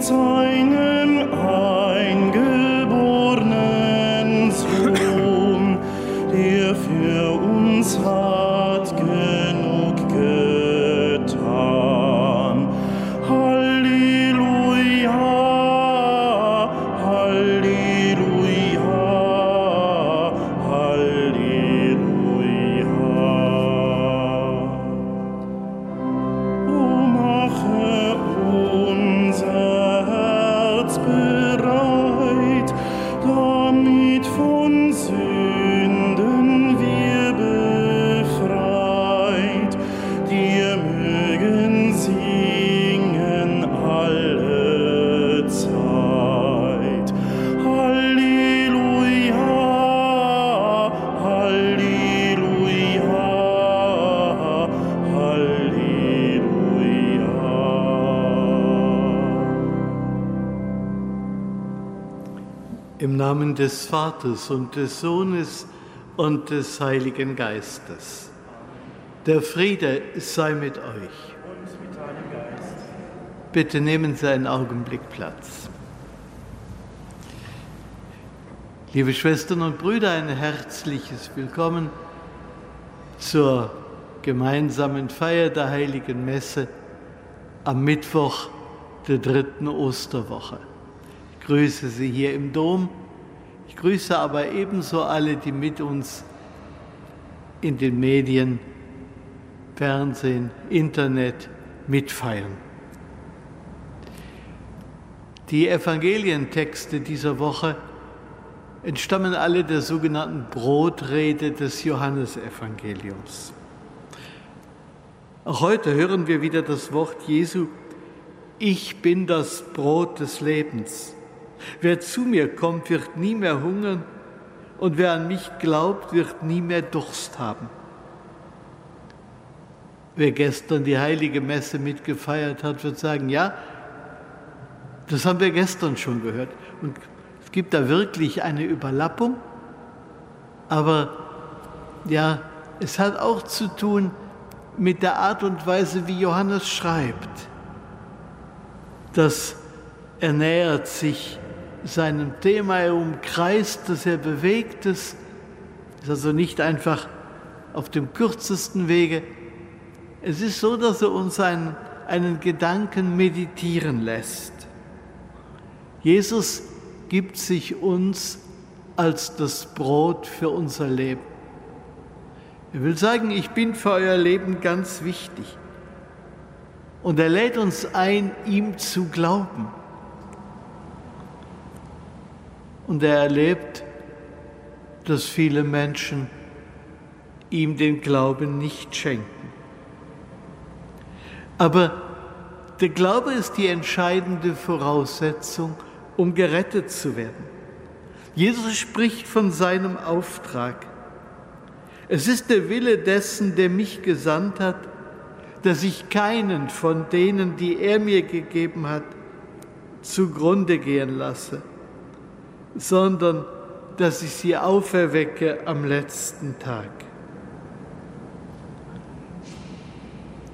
在 Des Vaters und des Sohnes und des Heiligen Geistes. Der Friede sei mit euch. Bitte nehmen Sie einen Augenblick Platz. Liebe Schwestern und Brüder, ein herzliches Willkommen zur gemeinsamen Feier der heiligen Messe am Mittwoch der dritten Osterwoche. Ich grüße Sie hier im Dom. Ich grüße aber ebenso alle, die mit uns in den Medien, Fernsehen, Internet mitfeiern. Die Evangelientexte dieser Woche entstammen alle der sogenannten Brotrede des Johannesevangeliums. Auch heute hören wir wieder das Wort Jesu, ich bin das Brot des Lebens. Wer zu mir kommt, wird nie mehr hungern und wer an mich glaubt, wird nie mehr Durst haben. Wer gestern die heilige Messe mitgefeiert hat, wird sagen, ja, das haben wir gestern schon gehört. Und es gibt da wirklich eine Überlappung, aber ja, es hat auch zu tun mit der Art und Weise, wie Johannes schreibt. Das er nähert sich seinem Thema, er umkreist es, er bewegt es, ist also nicht einfach auf dem kürzesten Wege. Es ist so, dass er uns einen, einen Gedanken meditieren lässt. Jesus gibt sich uns als das Brot für unser Leben. Er will sagen, ich bin für euer Leben ganz wichtig. Und er lädt uns ein, ihm zu glauben. Und er erlebt, dass viele Menschen ihm den Glauben nicht schenken. Aber der Glaube ist die entscheidende Voraussetzung, um gerettet zu werden. Jesus spricht von seinem Auftrag. Es ist der Wille dessen, der mich gesandt hat, dass ich keinen von denen, die er mir gegeben hat, zugrunde gehen lasse, sondern dass ich sie auferwecke am letzten Tag.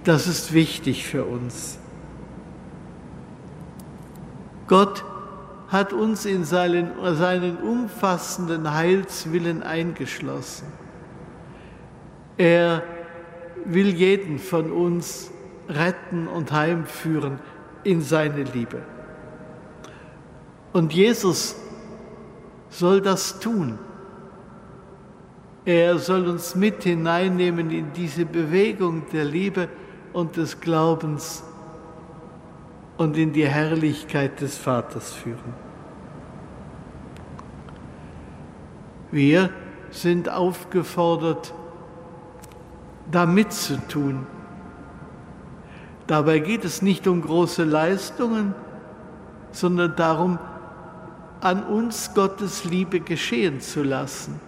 Das ist wichtig für uns. Gott hat uns in seinen, seinen umfassenden Heilswillen eingeschlossen. Er will jeden von uns retten und heimführen in seine Liebe. Und Jesus soll das tun. Er soll uns mit hineinnehmen in diese Bewegung der Liebe und des Glaubens und in die Herrlichkeit des Vaters führen. Wir sind aufgefordert, da mitzutun. Dabei geht es nicht um große Leistungen, sondern darum, an uns Gottes Liebe geschehen zu lassen.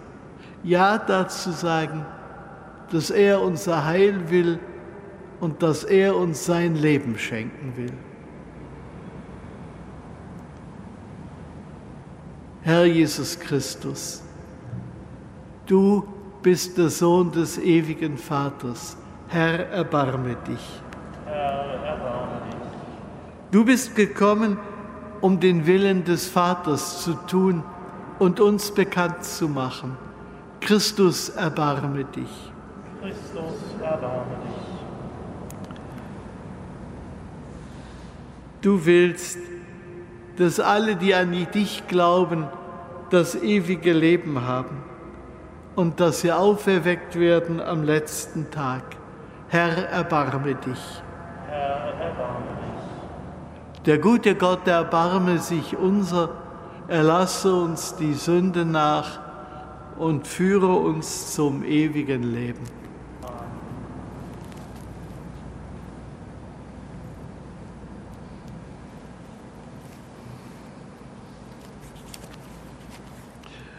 Ja dazu sagen, dass er unser Heil will und dass er uns sein Leben schenken will. Herr Jesus Christus, du bist der Sohn des ewigen Vaters. Herr, erbarme dich. Herr, erbarme dich. Du bist gekommen, um den Willen des Vaters zu tun und uns bekannt zu machen. Christus, erbarme dich. Christus, erbarme dich. Du willst, dass alle, die an dich glauben, das ewige Leben haben und dass sie auferweckt werden am letzten Tag. Herr, erbarme dich. Herr, erbarme dich. Der gute Gott erbarme sich unser, erlasse uns die Sünde nach und führe uns zum ewigen Leben.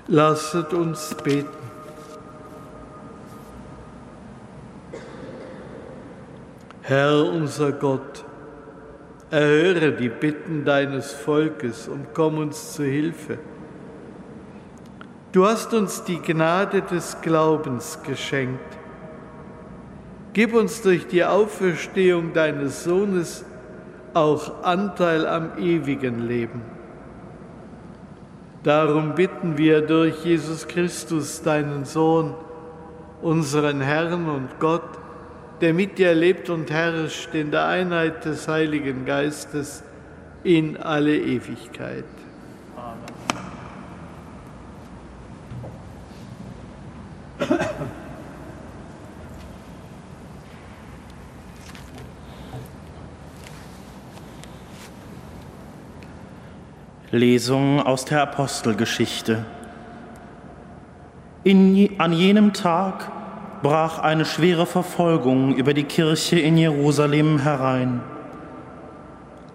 Lasset uns beten. Herr unser Gott, erhöre die Bitten deines Volkes und komm uns zu Hilfe. Du hast uns die Gnade des Glaubens geschenkt. Gib uns durch die Auferstehung deines Sohnes auch Anteil am ewigen Leben. Darum bitten wir durch Jesus Christus, deinen Sohn, unseren Herrn und Gott, der mit dir lebt und herrscht in der Einheit des Heiligen Geistes in alle Ewigkeit. Lesung aus der Apostelgeschichte. In, an jenem Tag brach eine schwere Verfolgung über die Kirche in Jerusalem herein.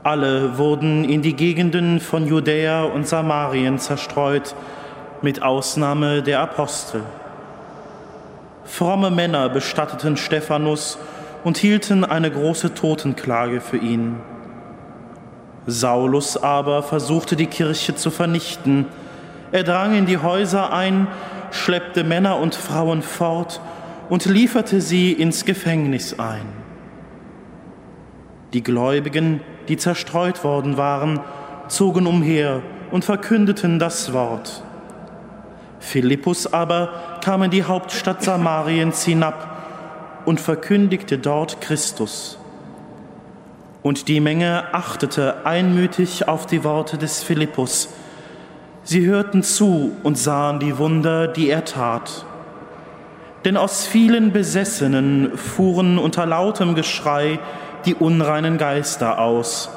Alle wurden in die Gegenden von Judäa und Samarien zerstreut, mit Ausnahme der Apostel. Fromme Männer bestatteten Stephanus und hielten eine große Totenklage für ihn. Saulus aber versuchte die Kirche zu vernichten. Er drang in die Häuser ein, schleppte Männer und Frauen fort und lieferte sie ins Gefängnis ein. Die Gläubigen, die zerstreut worden waren, zogen umher und verkündeten das Wort. Philippus aber kam in die Hauptstadt Samariens hinab und verkündigte dort Christus. Und die Menge achtete einmütig auf die Worte des Philippus. Sie hörten zu und sahen die Wunder, die er tat. Denn aus vielen Besessenen fuhren unter lautem Geschrei die unreinen Geister aus.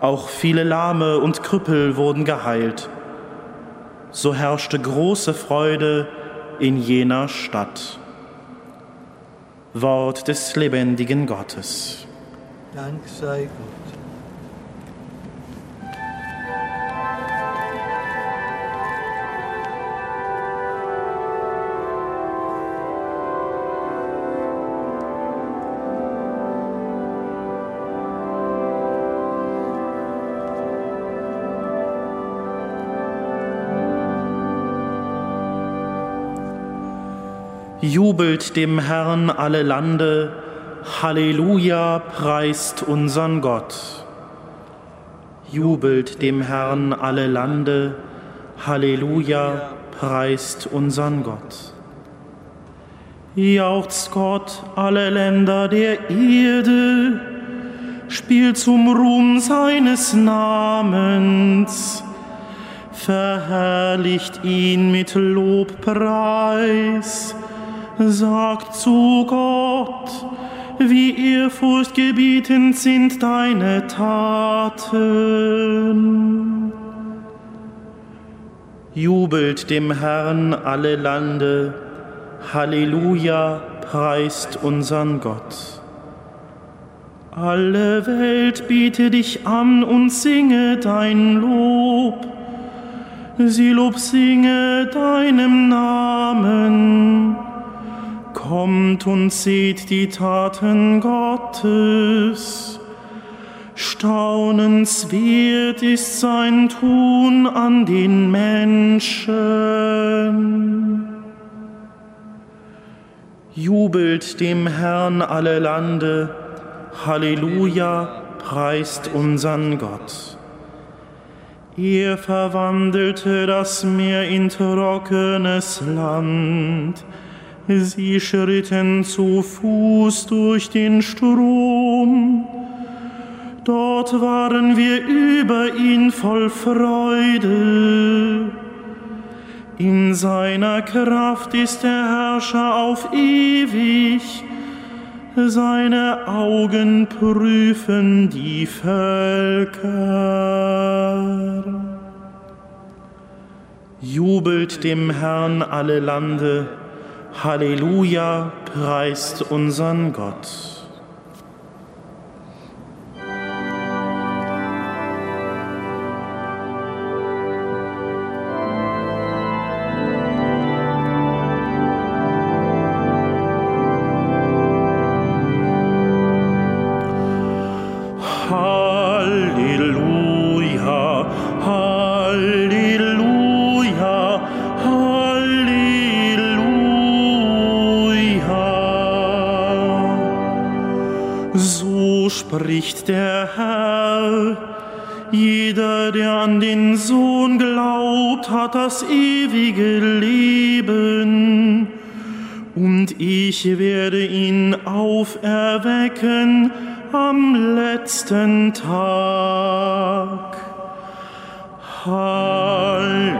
Auch viele Lahme und Krüppel wurden geheilt. So herrschte große Freude in jener Stadt. Wort des lebendigen Gottes. Dank sei Gott. Jubelt dem Herrn alle Lande, Halleluja, preist unseren Gott. Jubelt dem Herrn alle Lande, Halleluja, preist unseren Gott. Jauchzt Gott alle Länder der Erde, spielt zum Ruhm seines Namens, verherrlicht ihn mit Lobpreis, sagt zu Gott, wie ehrfurchtgebietend sind deine Taten. Jubelt dem Herrn alle Lande, Halleluja, preist unseren Gott. Alle Welt biete dich an und singe dein Lob. Sie Lob singe deinem Namen Kommt und seht die Taten Gottes. Staunenswert ist sein Tun an den Menschen. Jubelt dem Herrn alle Lande, Halleluja, preist unseren Gott. Er verwandelte das Meer in trockenes Land, sie schritten zu Fuß durch den Strom. Dort waren wir über ihn voll Freude. In seiner Kraft ist der Herrscher auf ewig. Seine Augen prüfen die Völker. Jubelt dem Herrn alle Lande. Halleluja, preist unseren Gott. Spricht der Herr. Jeder, der an den Sohn glaubt, hat das ewige Leben. Und ich werde ihn auferwecken am letzten Tag. Halleluja,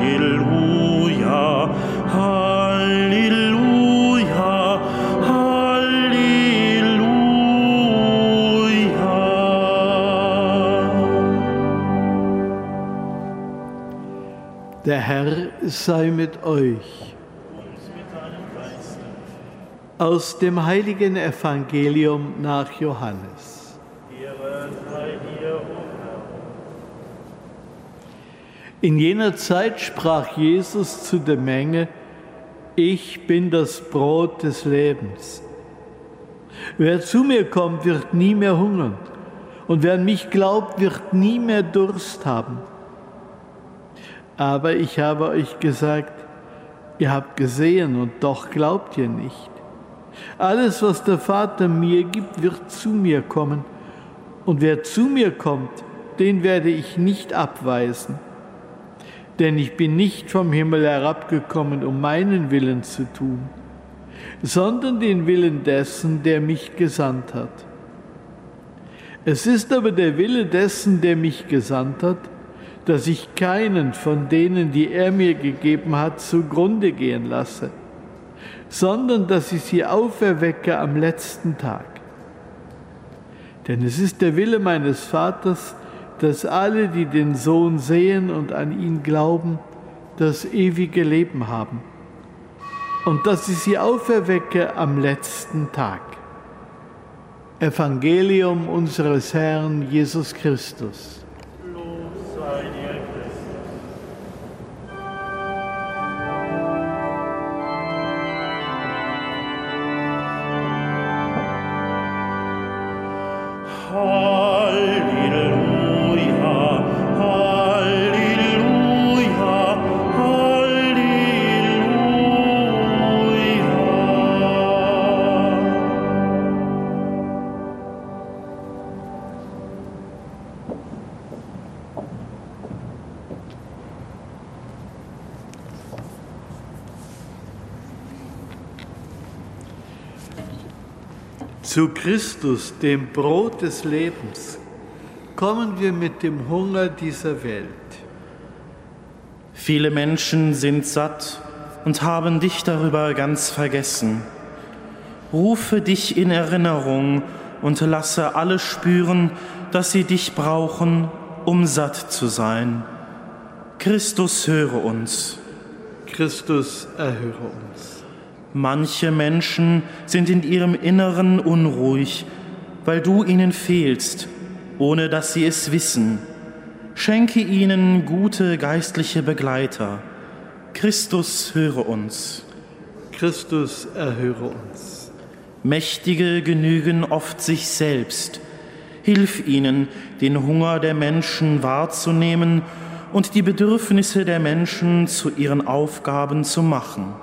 Der Herr sei mit euch. Aus dem heiligen Evangelium nach Johannes. In jener Zeit sprach Jesus zu der Menge, ich bin das Brot des Lebens. Wer zu mir kommt, wird nie mehr hungern, und wer an mich glaubt, wird nie mehr Durst haben. Aber ich habe euch gesagt, ihr habt gesehen und doch glaubt ihr nicht. Alles, was der Vater mir gibt, wird zu mir kommen. Und wer zu mir kommt, den werde ich nicht abweisen. Denn ich bin nicht vom Himmel herabgekommen, um meinen Willen zu tun, sondern den Willen dessen, der mich gesandt hat. Es ist aber der Wille dessen, der mich gesandt hat, dass ich keinen von denen, die er mir gegeben hat, zugrunde gehen lasse, sondern dass ich sie auferwecke am letzten Tag. Denn es ist der Wille meines Vaters, dass alle, die den Sohn sehen und an ihn glauben, das ewige Leben haben und dass ich sie auferwecke am letzten Tag. Evangelium unseres Herrn Jesus Christus. uh, Zu Christus, dem Brot des Lebens, kommen wir mit dem Hunger dieser Welt. Viele Menschen sind satt und haben dich darüber ganz vergessen. Rufe dich in Erinnerung und lasse alle spüren, dass sie dich brauchen, um satt zu sein. Christus höre uns. Christus erhöre uns. Manche Menschen sind in ihrem Inneren unruhig, weil du ihnen fehlst, ohne dass sie es wissen. Schenke ihnen gute geistliche Begleiter. Christus höre uns. Christus erhöre uns. Mächtige genügen oft sich selbst. Hilf ihnen, den Hunger der Menschen wahrzunehmen und die Bedürfnisse der Menschen zu ihren Aufgaben zu machen.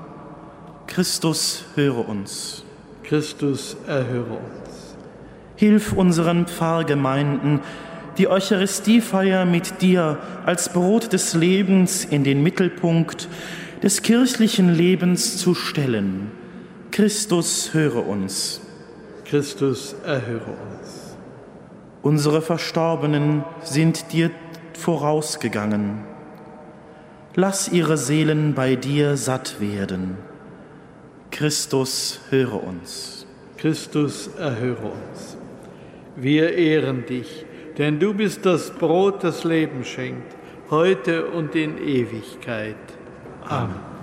Christus, höre uns. Christus, erhöre uns. Hilf unseren Pfarrgemeinden, die Eucharistiefeier mit dir als Brot des Lebens in den Mittelpunkt des kirchlichen Lebens zu stellen. Christus, höre uns. Christus, erhöre uns. Unsere Verstorbenen sind dir vorausgegangen. Lass ihre Seelen bei dir satt werden. Christus, höre uns. Christus, erhöre uns. Wir ehren dich, denn du bist das Brot, das Leben schenkt, heute und in Ewigkeit. Amen.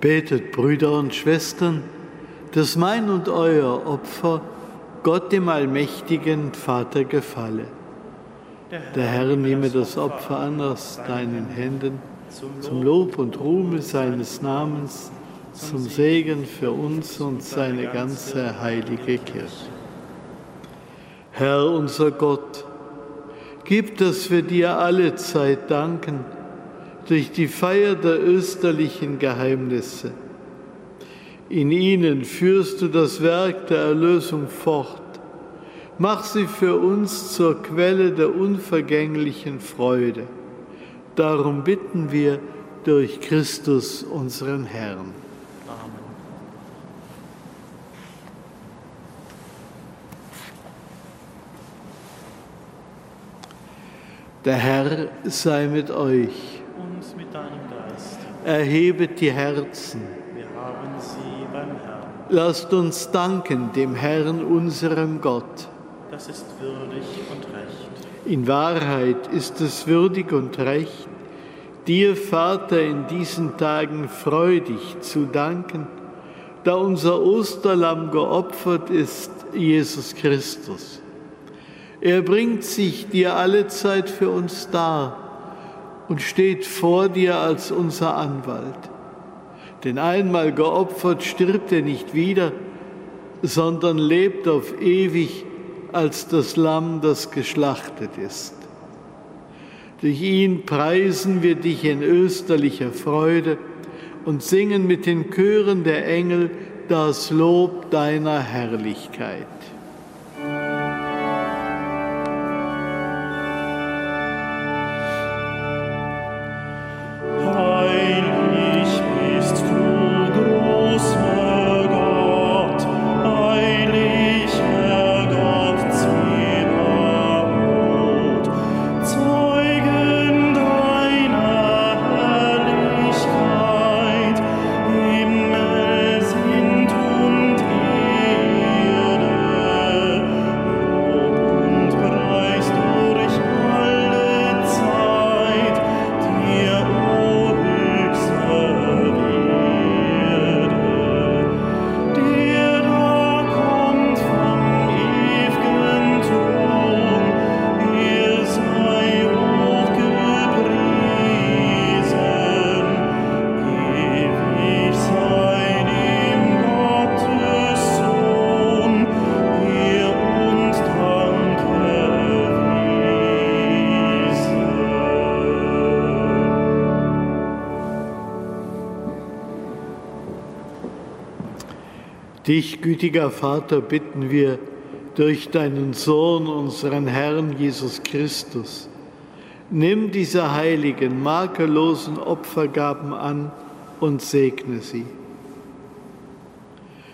Betet, Brüder und Schwestern, dass mein und euer Opfer Gott dem allmächtigen Vater gefalle. Der Herr nehme das Opfer an aus deinen Händen zum Lob und Ruhme seines Namens, zum Segen für uns und seine ganze heilige Kirche. Herr unser Gott, gib, dass wir dir alle Zeit danken, durch die Feier der österlichen Geheimnisse. In ihnen führst du das Werk der Erlösung fort. Mach sie für uns zur Quelle der unvergänglichen Freude. Darum bitten wir durch Christus, unseren Herrn. Amen. Der Herr sei mit euch und mit deinem Geist. Erhebet die Herzen. Wir haben sie beim Herrn. Lasst uns danken dem Herrn, unserem Gott. Das ist würdig und recht. In Wahrheit ist es würdig und recht, dir, Vater, in diesen Tagen freudig zu danken, da unser Osterlamm geopfert ist, Jesus Christus. Er bringt sich dir alle Zeit für uns dar und steht vor dir als unser Anwalt. Denn einmal geopfert stirbt er nicht wieder, sondern lebt auf ewig als das Lamm, das geschlachtet ist. Durch ihn preisen wir dich in österlicher Freude und singen mit den Chören der Engel das Lob deiner Herrlichkeit. Dich, gütiger Vater, bitten wir durch deinen Sohn, unseren Herrn Jesus Christus. Nimm diese heiligen, makellosen Opfergaben an und segne sie.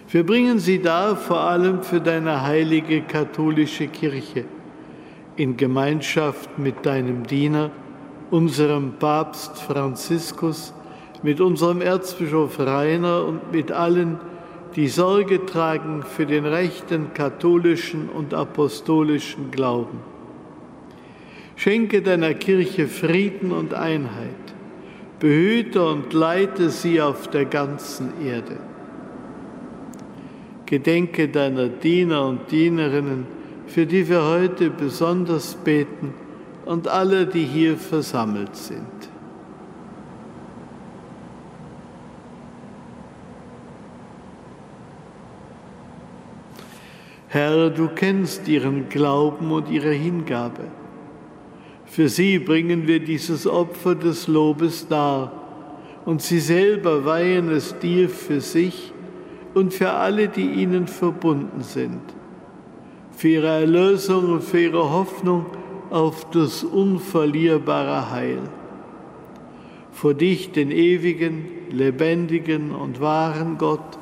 Wir bringen sie dar vor allem für deine heilige katholische Kirche in Gemeinschaft mit deinem Diener, unserem Papst Franziskus, mit unserem Erzbischof Rainer und mit allen, die Sorge tragen für den rechten katholischen und apostolischen Glauben. Schenke deiner Kirche Frieden und Einheit, behüte und leite sie auf der ganzen Erde. Gedenke deiner Diener und Dienerinnen, für die wir heute besonders beten und alle, die hier versammelt sind. Herr, du kennst ihren Glauben und ihre Hingabe. Für sie bringen wir dieses Opfer des Lobes dar und sie selber weihen es dir für sich und für alle, die ihnen verbunden sind, für ihre Erlösung und für ihre Hoffnung auf das unverlierbare Heil. Vor dich, den ewigen, lebendigen und wahren Gott,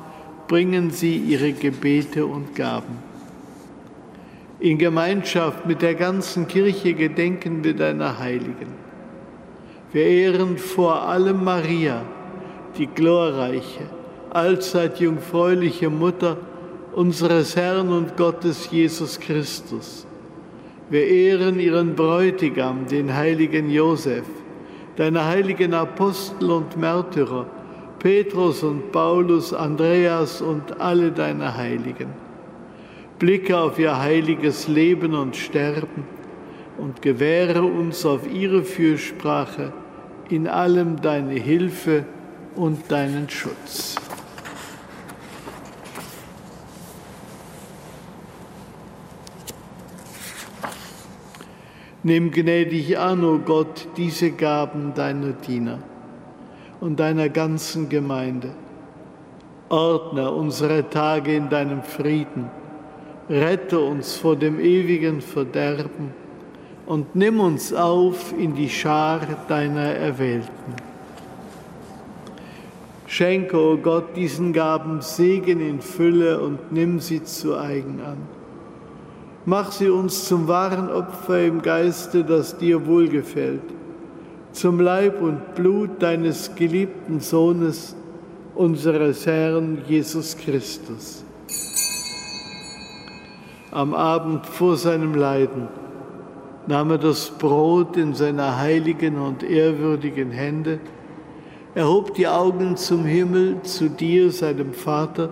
bringen sie ihre Gebete und Gaben. In Gemeinschaft mit der ganzen Kirche gedenken wir deiner Heiligen. Wir ehren vor allem Maria, die glorreiche, allzeit jungfräuliche Mutter unseres Herrn und Gottes Jesus Christus. Wir ehren ihren Bräutigam, den heiligen Josef, deine heiligen Apostel und Märtyrer, Petrus und Paulus, Andreas und alle deine Heiligen. Blicke auf ihr heiliges Leben und Sterben und gewähre uns auf ihre Fürsprache in allem deine Hilfe und deinen Schutz. Nimm gnädig an, o oh Gott, diese Gaben deiner Diener und deiner ganzen Gemeinde. Ordne unsere Tage in deinem Frieden. Rette uns vor dem ewigen Verderben und nimm uns auf in die Schar deiner Erwählten. Schenke, o oh Gott, diesen Gaben Segen in Fülle und nimm sie zu eigen an Mach sie uns zum wahren Opfer im Geiste, das dir wohlgefällt, zum Leib und Blut deines geliebten Sohnes, unseres Herrn Jesus Christus. Am Abend vor seinem Leiden nahm er das Brot in seine heiligen und ehrwürdigen Hände, erhob die Augen zum Himmel, zu dir, seinem Vater,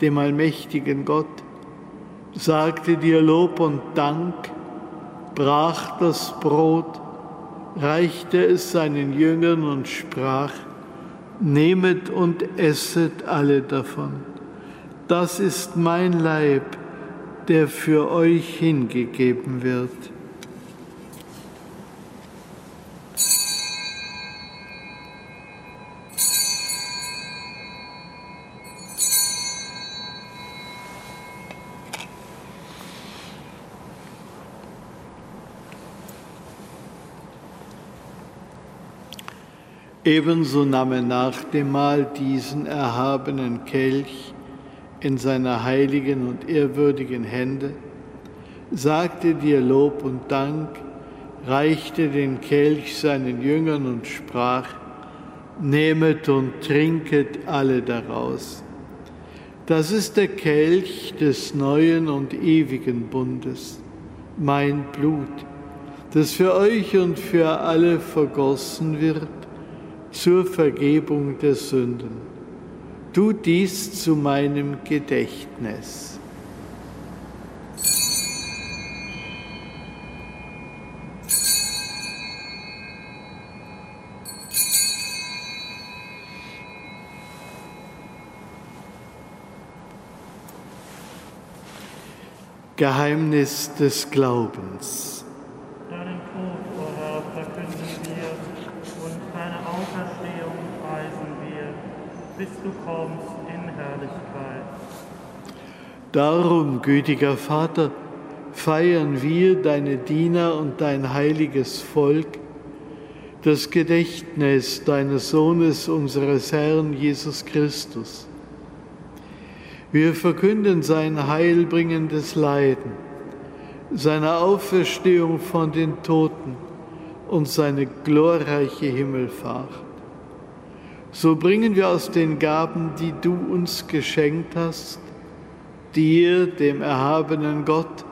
dem allmächtigen Gott, sagte dir Lob und Dank, brach das Brot, reichte es seinen Jüngern und sprach, Nehmet und esset alle davon. Das ist mein Leib, der für euch hingegeben wird. Ebenso nahm er nach dem Mahl diesen erhabenen Kelch in seine heiligen und ehrwürdigen Hände, sagte dir Lob und Dank, reichte den Kelch seinen Jüngern und sprach, Nehmet und trinket alle daraus. Das ist der Kelch des neuen und ewigen Bundes, mein Blut, das für euch und für alle vergossen wird zur Vergebung der Sünden. Tu dies zu meinem Gedächtnis. Geheimnis des Glaubens. Du kommst in Herrlichkeit. Darum, gütiger Vater, feiern wir, deine Diener und dein heiliges Volk, das Gedächtnis deines Sohnes, unseres Herrn Jesus Christus. Wir verkünden sein heilbringendes Leiden, seine Auferstehung von den Toten und seine glorreiche Himmelfahrt. So bringen wir aus den Gaben, die du uns geschenkt hast, dir, dem erhabenen Gott,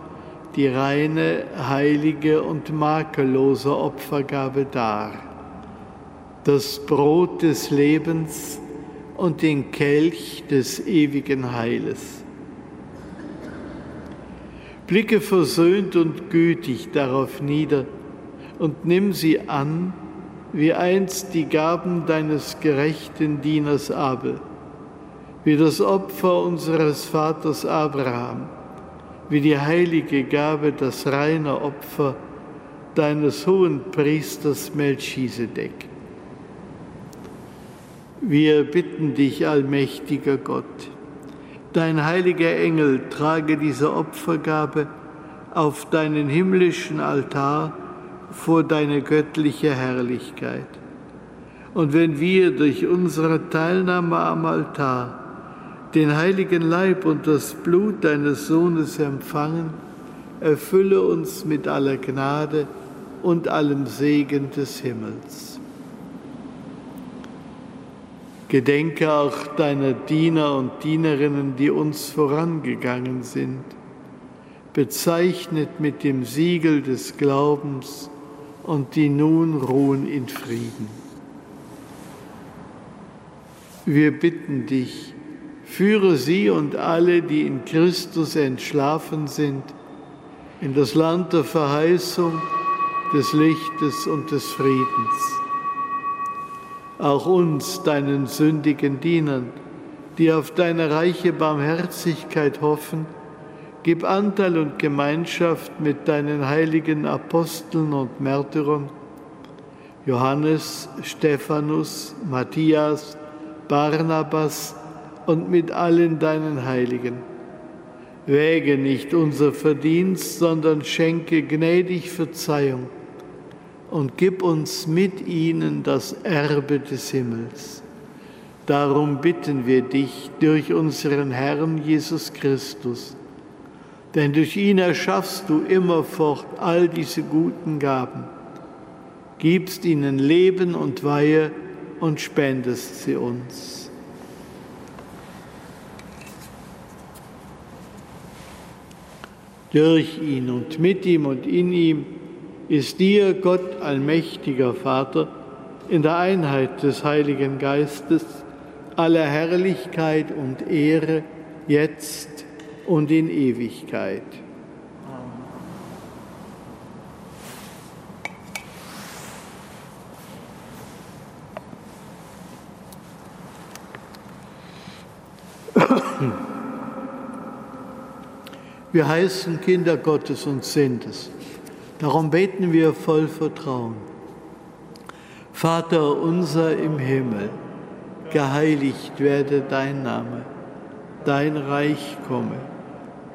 die reine, heilige und makellose Opfergabe dar, das Brot des Lebens und den Kelch des ewigen Heiles. Blicke versöhnt und gütig darauf nieder und nimm sie an, wie einst die Gaben deines gerechten Dieners Abel, wie das Opfer unseres Vaters Abraham wie die heilige Gabe, das reine Opfer deines hohen Priesters Melchisedek. Wir bitten dich, allmächtiger Gott, dein heiliger Engel trage diese Opfergabe auf deinen himmlischen Altar vor deine göttliche Herrlichkeit. Und wenn wir durch unsere Teilnahme am Altar den heiligen Leib und das Blut deines Sohnes empfangen, erfülle uns mit aller Gnade und allem Segen des Himmels. Gedenke auch deiner Diener und Dienerinnen, die uns vorangegangen sind, bezeichnet mit dem Siegel des Glaubens und die nun ruhen in Frieden. Wir bitten dich, Führe sie und alle, die in Christus entschlafen sind, in das Land der Verheißung, des Lichtes und des Friedens. Auch uns, deinen sündigen Dienern, die auf deine reiche Barmherzigkeit hoffen, gib Anteil und Gemeinschaft mit deinen heiligen Aposteln und Märtyrern, Johannes, Stephanus, Matthias, Barnabas, und mit allen deinen Heiligen. Wäge nicht unser Verdienst, sondern schenke gnädig Verzeihung und gib uns mit ihnen das Erbe des Himmels. Darum bitten wir dich durch unseren Herrn Jesus Christus, denn durch ihn erschaffst du immerfort all diese guten Gaben, gibst ihnen Leben und Weihe und spendest sie uns. durch ihn und mit ihm und in ihm ist dir, Gott allmächtiger Vater, in der Einheit des Heiligen Geistes aller Herrlichkeit und Ehre, jetzt und in Ewigkeit. Wir heißen Kinder Gottes und sind es. Darum beten wir voll Vertrauen. Vater unser im Himmel, geheiligt werde dein Name, dein Reich komme,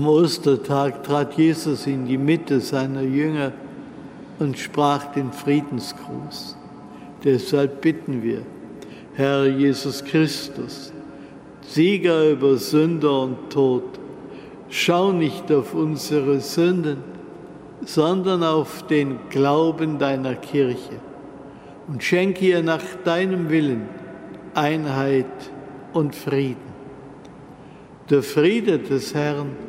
Am Ostertag trat Jesus in die Mitte seiner Jünger und sprach den Friedensgruß. Deshalb bitten wir, Herr Jesus Christus, Sieger über Sünder und Tod, Schau nicht auf unsere Sünden, sondern auf den Glauben deiner Kirche und schenke ihr nach deinem Willen Einheit und Frieden. Der Friede des Herrn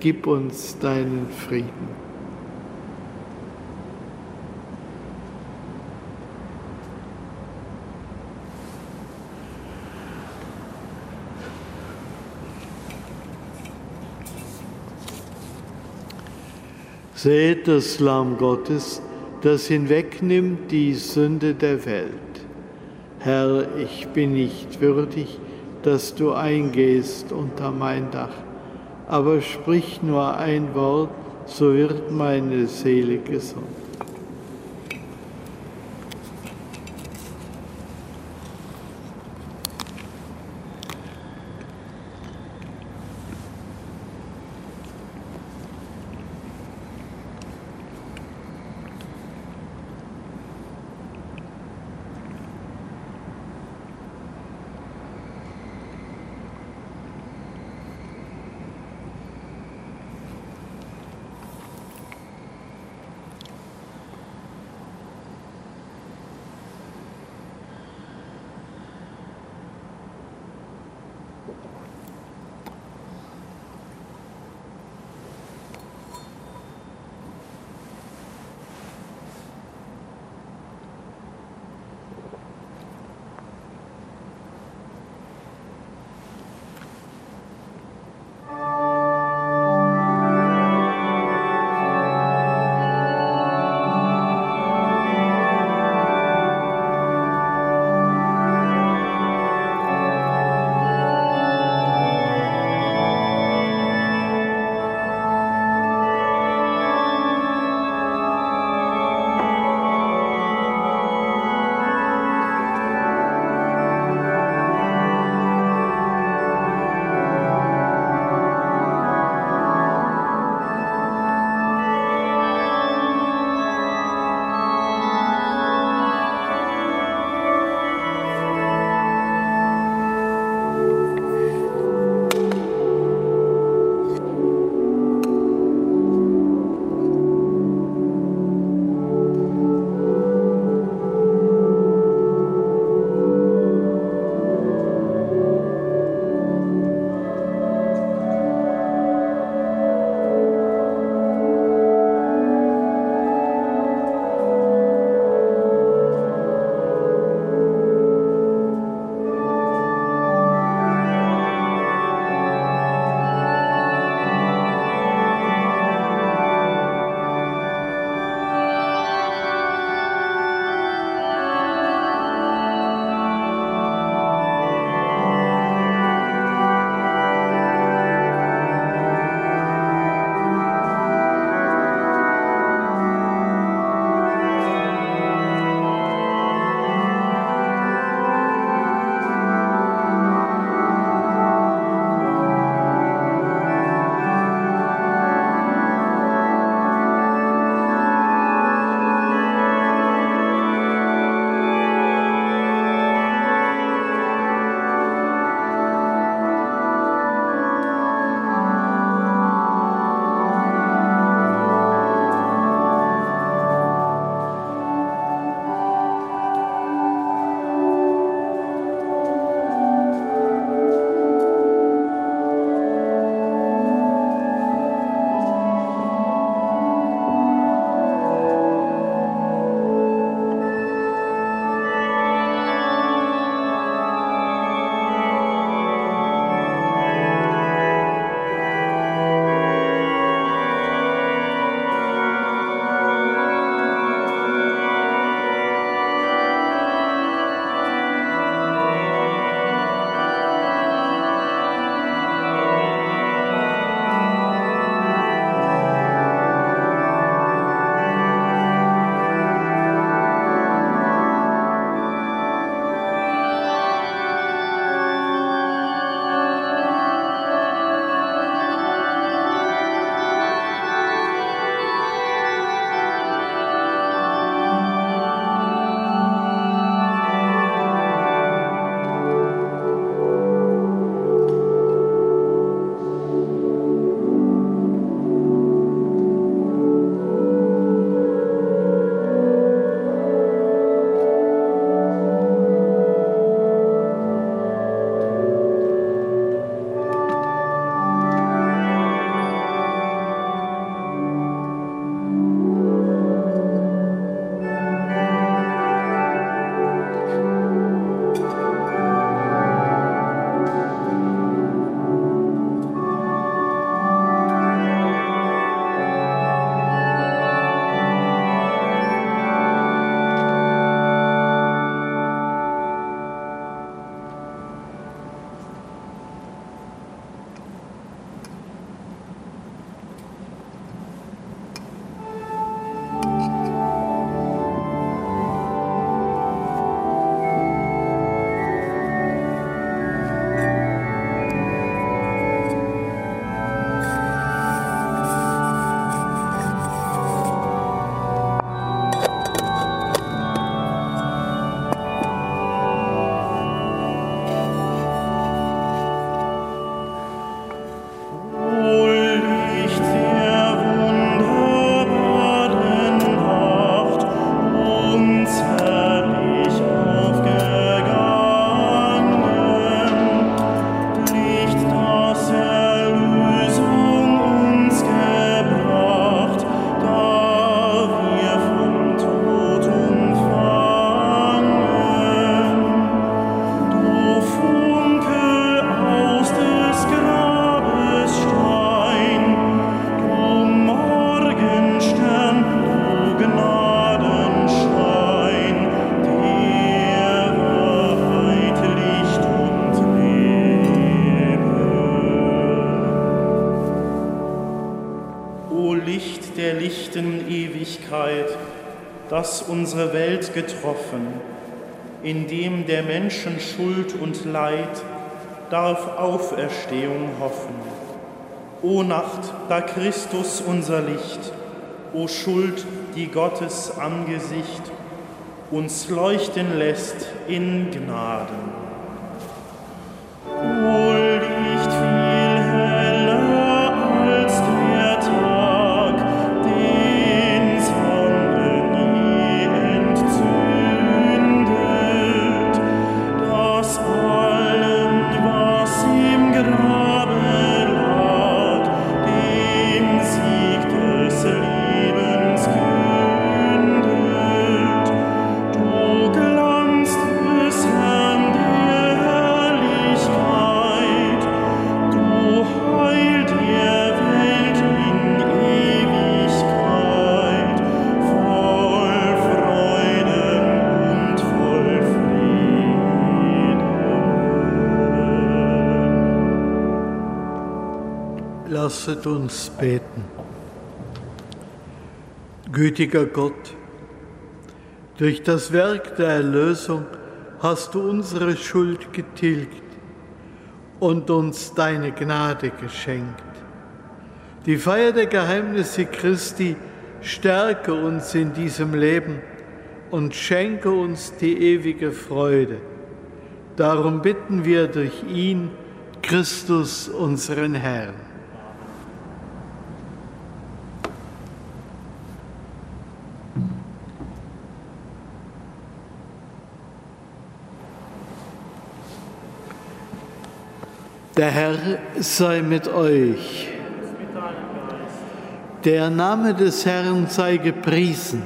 gib uns deinen Frieden. Seht das Lamm Gottes, das hinwegnimmt die Sünde der Welt. Herr, ich bin nicht würdig, dass du eingehst unter mein Dach, aber sprich nur ein Wort, so wird meine Seele gesund. Getroffen, in dem der Menschen Schuld und Leid darf Auferstehung hoffen. O Nacht, da Christus unser Licht, o Schuld, die Gottes Angesicht uns leuchten lässt in Gnaden. Uns beten. Gütiger Gott, durch das Werk der Erlösung hast du unsere Schuld getilgt und uns deine Gnade geschenkt. Die Feier der Geheimnisse Christi stärke uns in diesem Leben und schenke uns die ewige Freude. Darum bitten wir durch ihn, Christus, unseren Herrn. Der Herr sei mit euch. Der Name des Herrn sei gepriesen.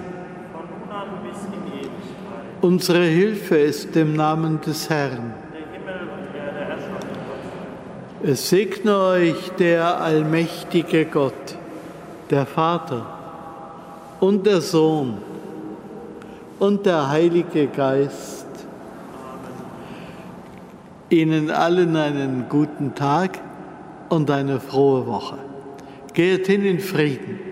Unsere Hilfe ist im Namen des Herrn. Es segne euch der allmächtige Gott, der Vater und der Sohn und der Heilige Geist Ihnen allen einen guten Tag und eine frohe Woche. Geht hin in Frieden.